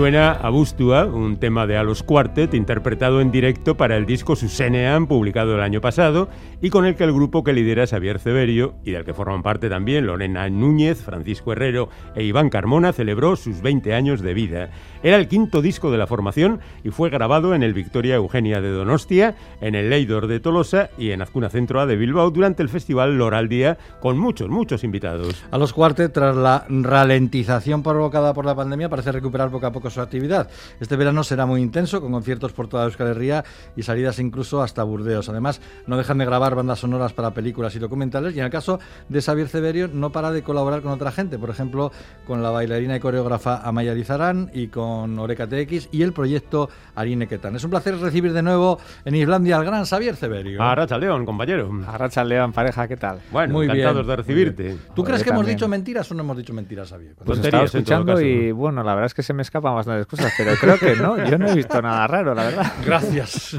Suena Abustua, un tema de Alos Quartet interpretado en directo para el disco Susenean, publicado el año pasado, y con el que el grupo que lidera Xavier Severio, y del que forman parte también Lorena Núñez, Francisco Herrero e Iván Carmona, celebró sus 20 años de vida. Era el quinto disco de la formación y fue grabado en el Victoria Eugenia de Donostia, en el Leidor de Tolosa y en Azcuna Centro A de Bilbao durante el festival Loral Día, con muchos, muchos invitados. A los Quartet, tras la ralentización provocada por la pandemia, parece recuperar poco a poco su actividad. Este verano será muy intenso, con conciertos por toda Euskal Herria y salidas incluso hasta Burdeos. Además, no dejan de grabar bandas sonoras para películas y documentales y en el caso de Xavier Severio no para de colaborar con otra gente, por ejemplo, con la bailarina y coreógrafa Amaya Lizarán y con Oreca TX y el proyecto Arine Ketan. Es un placer recibir de nuevo en Islandia al gran Xavier Severio. A Racha León, compañero. A Racha León, pareja, ¿qué tal? Bueno, muy encantados de recibirte. ¿Tú crees que hemos dicho mentiras o no hemos dicho mentiras, Xavier? Pues estaba escuchando y bueno, la verdad es que se me escapan bastantes cosas, pero creo que no, yo no he visto nada raro, la verdad. Gracias.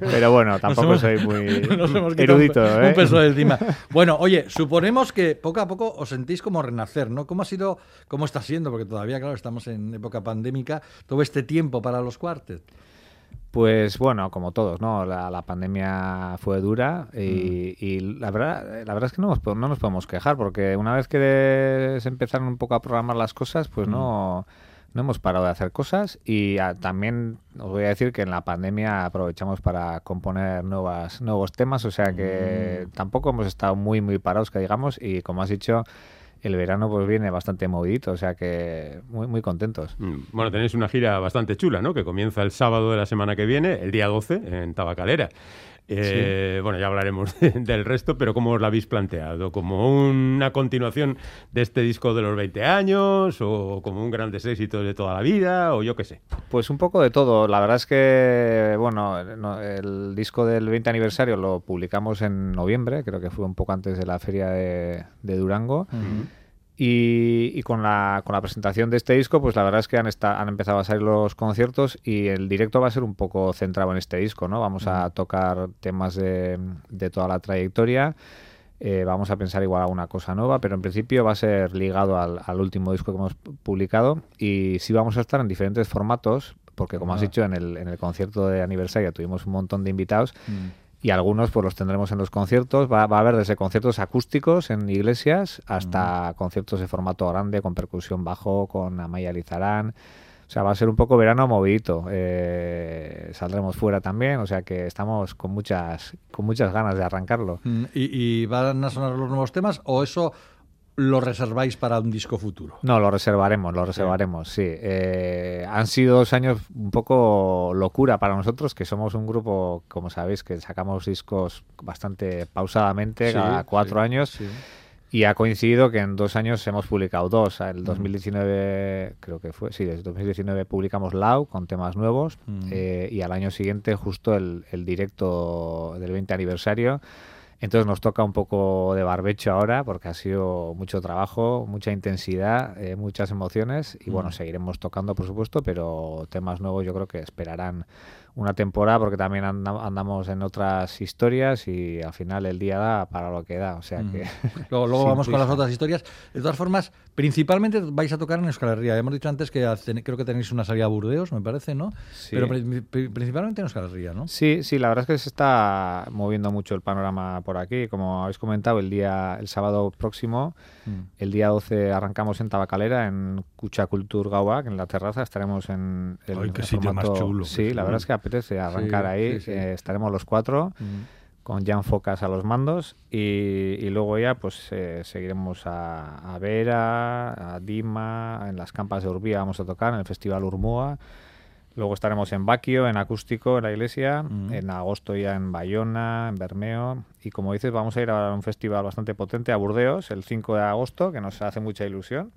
Pero bueno, tampoco soy muy erudito. Un, ¿eh? un peso encima. Bueno, oye, suponemos que poco a poco os sentís como renacer, ¿no? ¿Cómo ha sido, cómo está siendo? Porque todavía, claro, estamos en época pandémica todo este tiempo para los cuartos? Pues bueno, como todos, ¿no? La, pandemia fue dura y, mm. la verdad la verdad es que no nos, no nos podemos quejar porque una vez que se empezaron un poco a programar las cosas, pues mm. no hemos parado de hacer cosas y también os voy a decir que en la pandemia aprovechamos para componer nuevas, nuevos temas, o sea que mm. tampoco hemos estado muy, muy parados, que digamos, y como has dicho, el verano pues viene bastante movidito, o sea que muy, muy contentos. Mm, bueno, tenéis una gira bastante chula, ¿no? Que comienza el sábado de la semana que viene, el día 12, en Tabacalera. Eh, bueno, ya hablaremos del resto, pero ¿cómo os la habéis planteado? ¿Como una continuación de este disco de los 20 años? ¿O como un gran éxito de toda la vida? ¿O yo qué sé? Pues un poco de todo. La verdad es que, bueno, el disco del 20 aniversario lo publicamos en noviembre, creo que fue un poco antes de la feria de, Durango. Y, con, la, con la presentación de este disco, pues la verdad es que han, han empezado a salir los conciertos y el directo va a ser un poco centrado en este disco, ¿no? Vamos a tocar temas de, de toda la trayectoria. Eh, vamos a pensar igual a una cosa nueva, pero en principio va a ser ligado al, al, último disco que hemos publicado y sí vamos a estar en diferentes formatos, porque como has dicho, en el, en el concierto de aniversario tuvimos un montón de invitados. Mm y algunos pues los tendremos en los conciertos. Va, a haber desde conciertos acústicos en iglesias hasta conciertos de formato grande con percusión bajo, con Amaya Lizarán. O sea, va a ser un poco verano movidito. Eh, saldremos fuera también, o sea que estamos con muchas, con muchas ganas de arrancarlo. Mm, ¿Y, ¿Y, van a sonar los nuevos temas o eso lo reserváis para un disco futuro? No, lo reservaremos, lo reservaremos, sí. Eh, han sido dos años un poco locura para nosotros, que somos un grupo, como sabéis, que sacamos discos bastante pausadamente, cada cuatro años. Y ha coincidido que en dos años hemos publicado dos. El 2019, creo que fue, sí, desde 2019 publicamos Lau con temas nuevos. Eh, y al año siguiente, justo el, el directo del 20 aniversario, entonces nos toca un poco de barbecho ahora porque ha sido mucho trabajo, mucha intensidad, eh, muchas emociones y bueno, seguiremos tocando por supuesto, pero temas nuevos yo creo que esperarán una temporada porque también andamos en otras historias y al final el día da para lo que da. O sea que. Luego, vamos con las otras historias. De todas formas, principalmente vais a tocar en Euskal Herria. Hemos dicho antes que creo que tenéis una salida a Burdeos, me parece, ¿no? Pero principalmente en Euskal Herria, ¿no? Sí, sí, la verdad es que se está moviendo mucho el panorama por aquí. Como habéis comentado, el día, el sábado próximo, mm. el día 12 arrancamos en Tabacalera, en Cucha Cultur Gauak, en la terraza. Estaremos en el, Ay, qué sitio más chulo. Sí, la verdad es que arrancar ahí. Eh, estaremos los cuatro. Con Jan Focas a los mandos y, luego ya pues eh, seguiremos a, Vera, a Dima, en las campas de Urbía vamos a tocar, en el Festival Urmua. Luego estaremos en Baquio, en acústico, en la iglesia. En agosto ya en Bayona, en Bermeo. Y como dices, vamos a ir a un festival bastante potente a Burdeos el 5 de agosto, que nos hace mucha ilusión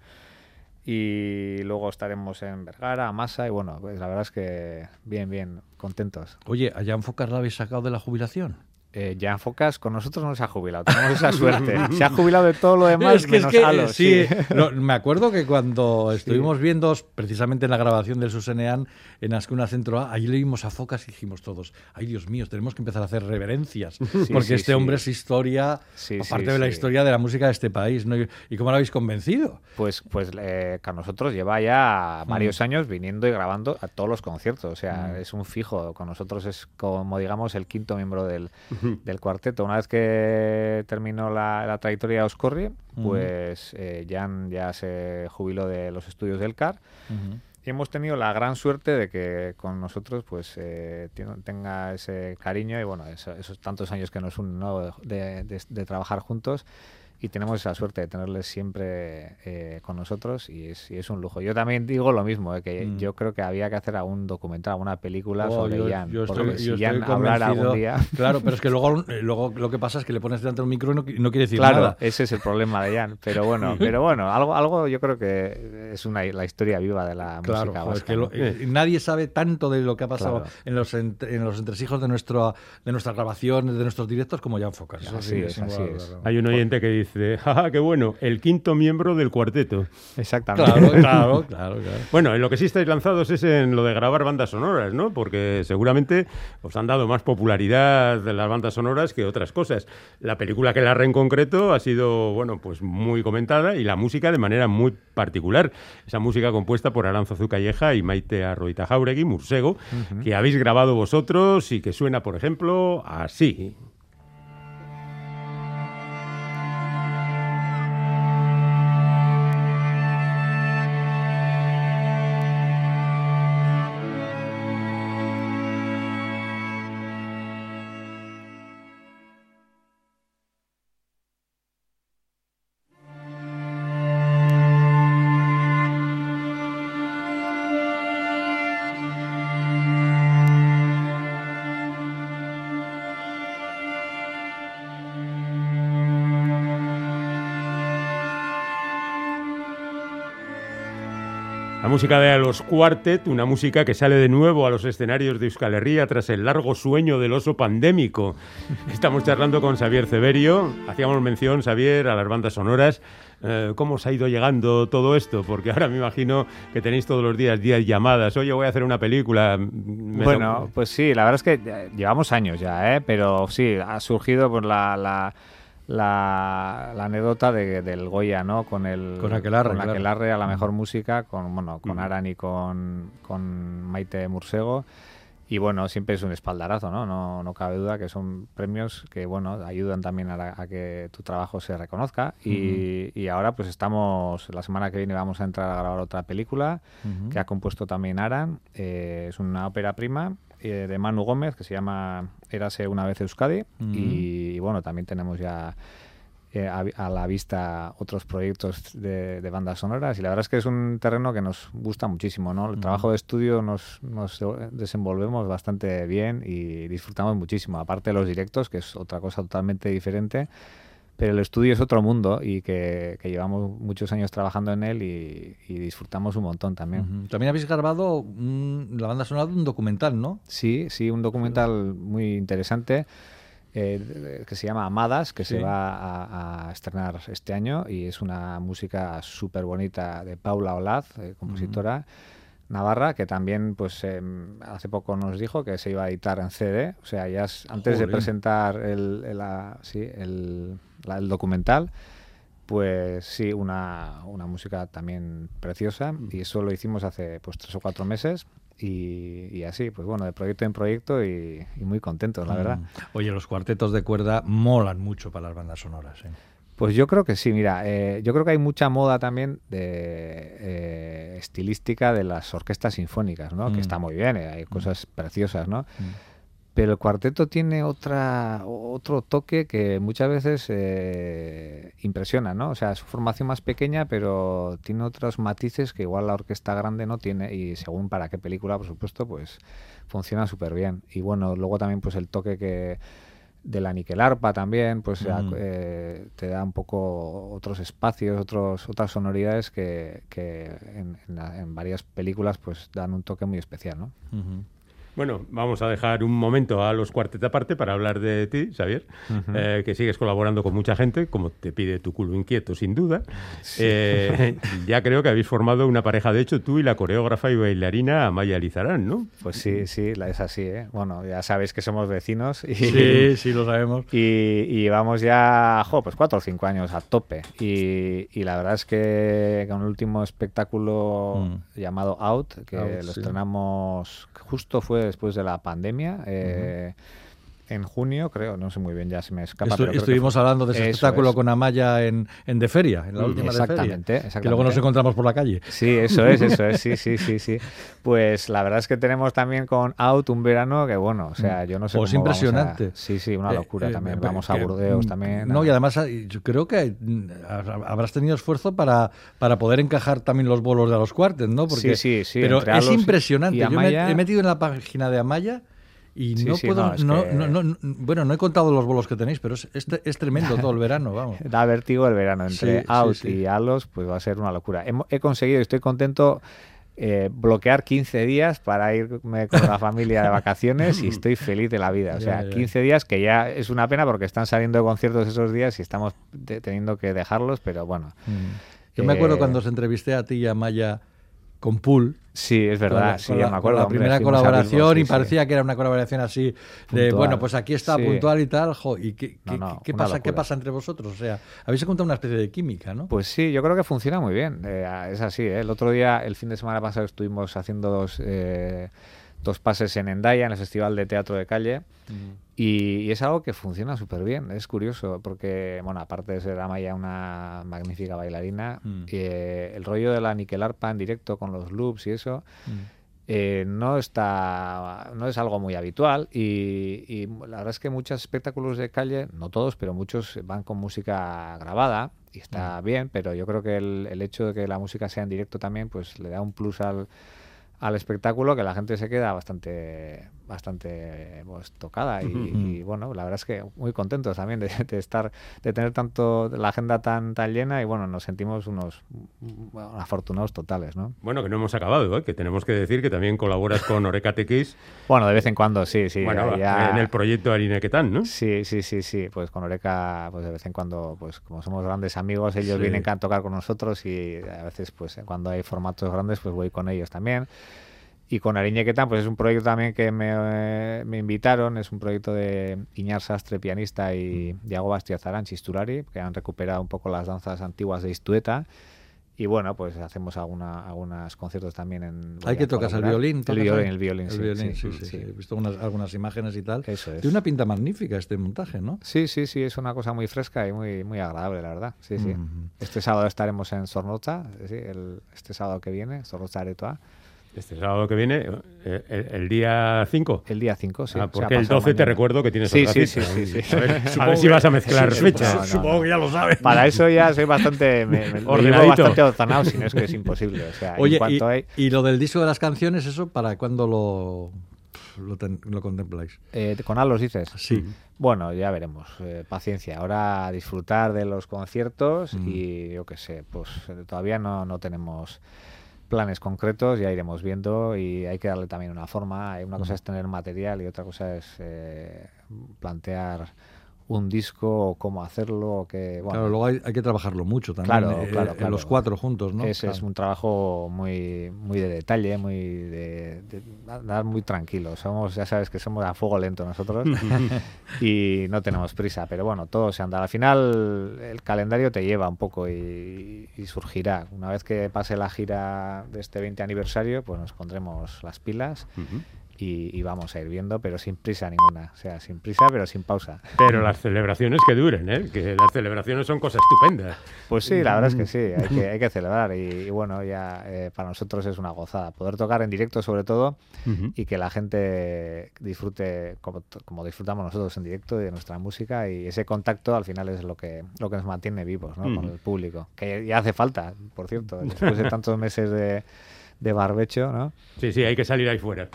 y luego estaremos en Vergara, Masa y bueno, pues la verdad es que bien, bien, contentos. Oye, ¿allá en Focas la habéis sacado de la jubilación? Eh, Jan Focas con nosotros no se ha jubilado, tenemos esa suerte. Se ha jubilado de todo lo demás Es que, es menos que, Halo, sí, sí. no, me acuerdo que cuando estuvimos viendo precisamente en la grabación del Susenean en Ascuna Centro A, ahí leímos a Focas y dijimos todos, ay Dios mío, tenemos que empezar a hacer reverencias, porque sí, este sí. hombre es historia, Sí, aparte sí, de la sí. historia de la música de este país, ¿no? ¿Y, cómo lo habéis convencido? Pues, pues eh, con nosotros lleva ya varios Mm. años viniendo y grabando a todos los conciertos. O sea, es un fijo. Con nosotros es como, digamos, el quinto miembro del, del cuarteto. Una vez que terminó la, la trayectoria de Oscorri, pues eh, Jan ya se jubiló de los estudios del CAR. Y hemos tenido la gran suerte de que con nosotros pues eh, tenga ese cariño y bueno, eso- esos tantos años que nos unen ¿no? de, de- de trabajar juntos y tenemos esa suerte de tenerles siempre eh, con nosotros y es, y es un lujo. Yo también digo lo mismo, eh, que Mm. yo creo que había que hacer algún documental, alguna película Oh, sobre yo- Jan, yo porque estoy- si yo Jan hablara algún día... Claro, pero es que luego, eh, luego lo que pasa es que le pones delante de un micro y no, no quiere decir Claro, nada. ese es el problema de Jan, pero bueno, pero bueno, algo, algo yo creo que es una la historia viva de la Claro, música joder, es vasca. que ¿no? lo- eh, nadie sabe tanto de lo que ha pasado Claro. en, los entre- en los entresijos de, nuestro, de nuestras grabaciones, de nuestros directos, como Jan Focas. Así sí, es, así es. Hay un oyente que dice, jaja, qué bueno, el quinto miembro del cuarteto. Exactamente. Claro, claro, claro, claro. Bueno, en lo que sí estáis lanzados es en lo de grabar bandas sonoras, ¿no? Porque seguramente os han dado más popularidad de las bandas sonoras que otras cosas. La película que larre en concreto ha sido, bueno, pues muy comentada y la música de manera muy particular. Esa música compuesta por Aranzazu Calleja y Maite Arroita Jauregui, Mursego, que habéis grabado vosotros y que suena, por ejemplo, así. Música de Los Quartet, una música que sale de nuevo a los escenarios de Euskal Herria tras el largo sueño del oso pandémico. Estamos charlando con Xavier Ceberio. Hacíamos mención, Xavier, a las bandas sonoras. Eh, ¿Cómo os ha ido llegando todo esto? Porque ahora me imagino que tenéis todos los días 10 llamadas. Oye, voy a hacer una película. Bueno, pues sí, la verdad es que ya- llevamos años ya, ¿eh? pero sí, ha surgido por la, la, la, la anécdota de- del Goya, ¿no? Con el Con Aquelarre, con claro. Aquelarre a la mejor música, con bueno, con Mm. Aran y con, con Maite Mursego. Y bueno, siempre es un espaldarazo, ¿no? No, no cabe duda que son premios que, bueno, ayudan también a, la- a que tu trabajo se reconozca. Y, y ahora, pues estamos, la semana que viene vamos a entrar a grabar otra película que ha compuesto también Aran. Eh, es una ópera prima eh, de Manu Gómez que se llama Érase una vez Euskadi. Y, bueno, también tenemos ya eh, a, a la vista otros proyectos de, de bandas sonoras y la verdad es que es un terreno que nos gusta muchísimo, ¿no? El trabajo de estudio nos, nos desenvolvemos bastante bien y disfrutamos muchísimo, aparte de los directos, que es otra cosa totalmente diferente, pero el estudio es otro mundo y que, que llevamos muchos años trabajando en él y, y disfrutamos un montón también. También habéis grabado un- la banda sonora de un documental, ¿no? Sí, sí, un documental muy interesante eh, que se llama Amadas, que Sí. se va a, a estrenar este año y es una música súper bonita de Paula Olaz, eh, compositora navarra, que también pues em, hace poco nos dijo que se iba a editar en CD, o sea, ya es- antes de presentar el, el, sí, el- la- el documental, pues sí, una, una música también preciosa y eso lo hicimos hace pues tres o cuatro meses y, y así, pues bueno, de proyecto en proyecto y, y muy contentos, la verdad. Mm. Oye, los cuartetos de cuerda molan mucho para las bandas sonoras. ¿eh? Pues yo creo que sí, mira, eh, yo creo que hay mucha moda también de eh, estilística de las orquestas sinfónicas, ¿no? Mm. Que está muy bien, eh, hay cosas preciosas, ¿no? Mm. Pero el cuarteto tiene otra, otro toque que muchas veces eh, impresiona, ¿no? O sea, es su formación más pequeña, pero tiene otros matices que igual la orquesta grande no tiene y según para qué película, por supuesto, pues funciona súper bien. Y bueno, luego también pues el toque que de la niquelarpa también, pues eh, te da un poco otros espacios, otros, otras sonoridades que, que en, en en varias películas pues dan un toque muy especial, ¿no? Ujú. Bueno, vamos a dejar un momento a los cuartet aparte para hablar de ti, Xavier, eh, que sigues colaborando con mucha gente, como te pide tu culo inquieto, sin duda. Eh, ya creo que habéis formado una pareja, de hecho, tú y la coreógrafa y bailarina Amaya Lizarán, ¿no? Pues sí, sí, es así, ¿eh? Bueno, ya sabéis que somos vecinos. Y, sí, sí, lo sabemos. Y, llevamos ya, jo, pues cuatro o cinco años a tope. Y, la verdad es que con el último espectáculo mm. llamado Out, que lo estrenamos justo fue después de la pandemia. Eh, en junio, creo, no sé muy bien, ya se me escapa. estuvimos hablando de ese espectáculo con Amaya en, en De Feria, en la última exactamente, de Feria, Que luego nos encontramos por la calle. Sí, eso es, eso es, sí, sí, sí, sí. Pues la verdad es que tenemos también con Out un verano que, bueno, o sea, yo no sé. Pues impresionante. Sí, sí, una eh, locura eh, también. vamos a Burdeos también. No, y además yo creo que mm, habrás tenido esfuerzo para, para poder encajar también los bolos de los cuartos, ¿no? Porque, sí, sí, sí. Pero es impresionante. Yo me he metido en la página de Amaya y no puedo, bueno, no he contado los bolos que tenéis, pero es, es, tremendo todo el verano, vamos. Da vértigo el verano, entre Out y Alos, pues va a ser una locura. He, conseguido, estoy contento, eh, bloquear 15 días para irme con la familia de vacaciones y estoy feliz de la vida. O sea, 15 días que ya es una pena porque están saliendo de conciertos esos días y estamos teniendo que dejarlos, pero bueno. Mm. Yo me acuerdo eh, cuando os entrevisté a ti y a Maya con Pool. Sí, es verdad, sí, me acuerdo. la primera colaboración y parecía que era una colaboración así de, bueno, pues aquí está puntual y tal, ¿y qué, qué, pasa, qué pasa entre vosotros? O sea, habéis encontrado una especie de química, ¿no? Pues sí, yo creo que funciona muy bien, eh, es así, ¿eh? el otro día, el fin de semana pasado estuvimos haciendo dos... Eh, dos pases en Endaya, en el Festival de Teatro de Calle, y, es algo que funciona súper bien. Es curioso, porque, bueno, aparte de ser Amaya una magnífica bailarina, mm. eh, el rollo de la Arpa en directo con los loops y eso. Mm. Eh, no está no es algo muy habitual y, la verdad es que muchos espectáculos de calle no todos pero muchos van con música grabada y está mm. bien pero yo creo que el, el, hecho de que la música sea en directo también pues le da un plus al, al espectáculo que la gente se queda bastante bastante pues, tocada y, bueno la verdad es que muy contentos también de, estar de tener tanto la agenda tan tan llena y bueno nos sentimos unos afortunados totales no bueno que no hemos acabado ¿eh? que tenemos que decir que también colaboras con Oreca TX bueno de vez en cuando sí sí bueno en el proyecto Arinequetán no sí sí sí sí pues con Oreca pues de vez en cuando pues como somos grandes amigos ellos vienen a tocar con nosotros y a veces pues cuando hay formatos grandes pues voy con ellos también y con Ariñequetán, pues es un proyecto también que me, me, invitaron, es un proyecto de Iñar Sastre, pianista, y mm. Diego Bastiazarán, chisturari, que han recuperado un poco las danzas antiguas de Istueta. Y bueno, pues hacemos alguna, algunos conciertos también en... Hay que tocar el violín. El violín, el violín, el violín sí, sí, sí, He visto algunas imágenes y tal. Eso es. Tiene una pinta magnífica este montaje, ¿no? Sí, sí, sí, es una cosa muy fresca y muy, muy agradable, la verdad. Sí, sí. Este sábado estaremos en Sornocha, el, este sábado que viene, Sornocha Aretoa. Este sábado que viene, eh, el, día 5. El día 5, sí. Ah, porque el 12 te recuerdo que tienes sí, otra sí, Sí, sí, sí. A ver, si vas a mezclar fechas. supongo que ya lo sabes. Para eso ya soy bastante... Me, me bastante ordenado, si no es que es imposible. O sea, Oye, y, lo del disco de las canciones, ¿eso para cuándo lo, lo, contempláis? Eh, ¿Con Alos dices? Sí. Bueno, ya veremos. Eh, paciencia. Ahora disfrutar de los conciertos mm. y yo qué sé, pues todavía no, no tenemos planes concretos, ya iremos viendo y hay que darle también una forma. Una cosa es tener material y otra cosa es eh, plantear un disco cómo hacerlo. Que, bueno, claro, luego hay, que trabajarlo mucho también. Claro, eh, claro, los cuatro juntos, ¿no? Es, es un trabajo muy, muy de detalle, muy de, dar muy tranquilo. Somos, ya sabes que somos a fuego lento nosotros y no tenemos prisa, pero bueno, todo se anda. Al final el calendario te lleva un poco y, surgirá. Una vez que pase la gira de este 20 aniversario, pues nos pondremos las pilas y, vamos a ir viendo, pero sin prisa ninguna. O sea, sin prisa, pero sin pausa. Pero las celebraciones que duren, ¿eh? Que las celebraciones son cosas estupendas. Pues sí, la verdad es que sí, hay que, hay que celebrar. Y, bueno, ya eh, para nosotros es una gozada. Poder tocar en directo, sobre todo, y que la gente disfrute como, como, disfrutamos nosotros en directo de nuestra música. Y ese contacto al final es lo que, lo que nos mantiene vivos ¿no? con el público. Que ya hace falta, por cierto, después de tantos meses de, de barbecho, ¿no? Sí, sí, hay que salir ahí fuera.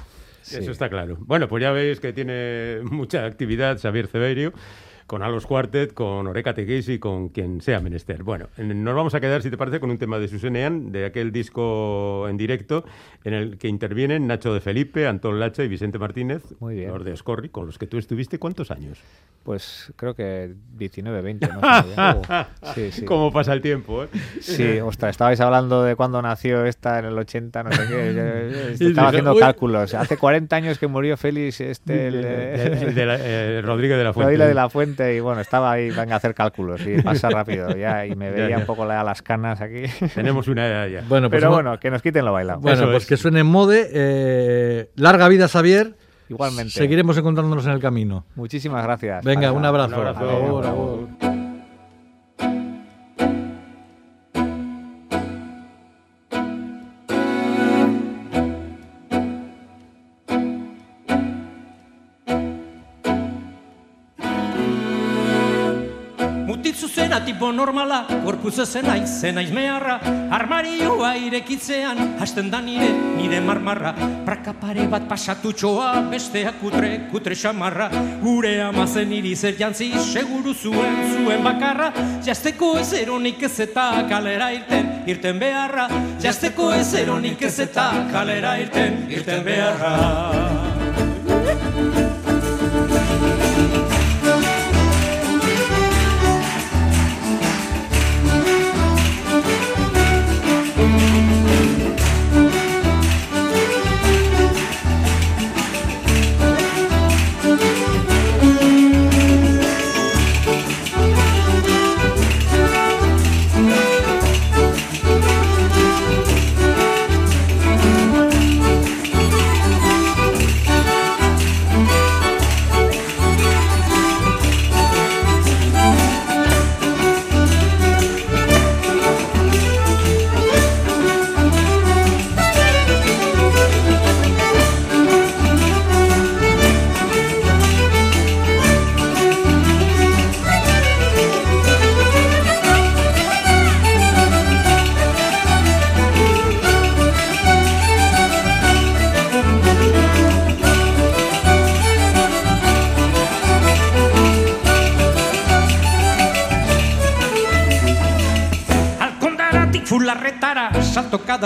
Eso está claro. Bueno, pues ya veis que tiene mucha actividad Xavier Severio. Con Alos Quartet, con Oreca y con quien sea menester. Bueno, nos vamos a quedar, si te parece, con un tema de Susenean, de aquel disco en directo, en el que intervienen Nacho de Felipe, Antón Lacha y Vicente Martínez, Muy bien. los de Escorri, con los que tú estuviste, ¿cuántos años? Pues creo que 19, 20, no sé. sí, ¿Cómo pasa el tiempo? Eh? Sí, ostras, estabais hablando de cuándo nació esta en el 80, no sé qué. estaba haciendo cálculos. Hace 40 años que murió Félix, este, el, eh, Rodríguez de la Fuente. Rodríguez de la Fuente, y bueno, estaba ahí, venga a hacer cálculos, y pasa rápido, ya, y me veía un poco las canas aquí. Tenemos una edad ya. Bueno, pues Pero bueno, que nos quiten lo bailado. Bueno, pues que suene en mode. Eh, larga vida, Xavier. Igualmente. Seguiremos encontrándonos en el camino. Muchísimas gracias. Venga, un abrazo. Un abrazo. Tipo normala, gorpuz ezen aiz, zen aiz armarioa irekitzean, hasten da nire, nire marmarra, praka pare bat pasatutxoa, bestea kutre, kutre xamarra, gure amazen iri zer jantzi, seguru zuen, zuen bakarra, jazteko ez eronik ez eta kalera irten, irten beharra, jazteko ez eronik ez eta kalera irten, irten beharra.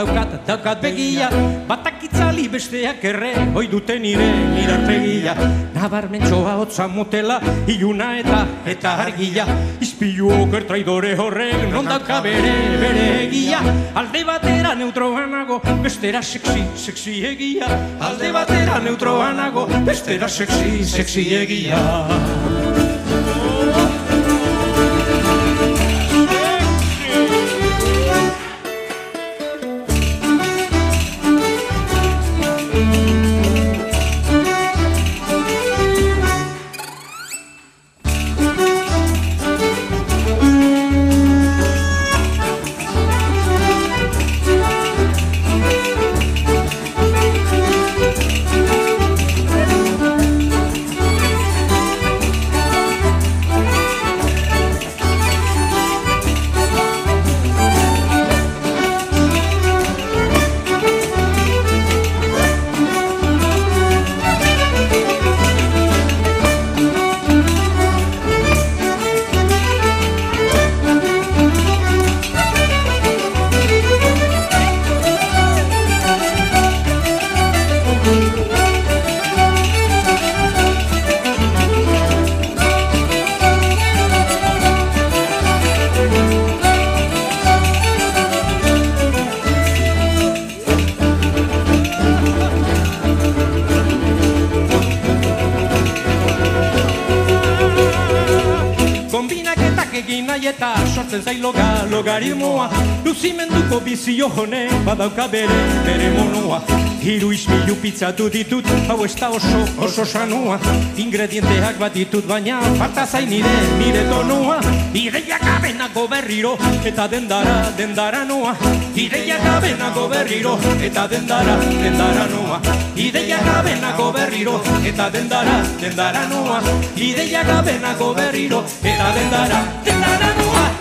Daukat, daukat begia Batak itzali besteak erre, hoi duten nire irarpegia Nabarmentxoa hotza motela, iluna eta eta argia. Izpilu oker traidore horrek, non dauka bere, bere egia. Alde batera neutroanago, bestera sexy, sexy egia. Alde batera neutroanago, bestera sexy, sexy egia sortzen zai loga, logari moa Luzimenduko bizio hone, badauka bere, bere monoa Hiru izmilu pizzatu ditut, hau ez da oso, oso sanua. Ingredienteak bat ditut baina, falta zain nire, nire tonoa Ideiak abenako berriro, eta dendara, dendara noa Ideiak abenako berriro, eta dendara, dendara noa Ideiak abenako berriro, eta dendara, dendara noa Ideiak abenako berriro, eta dendara, dendara noa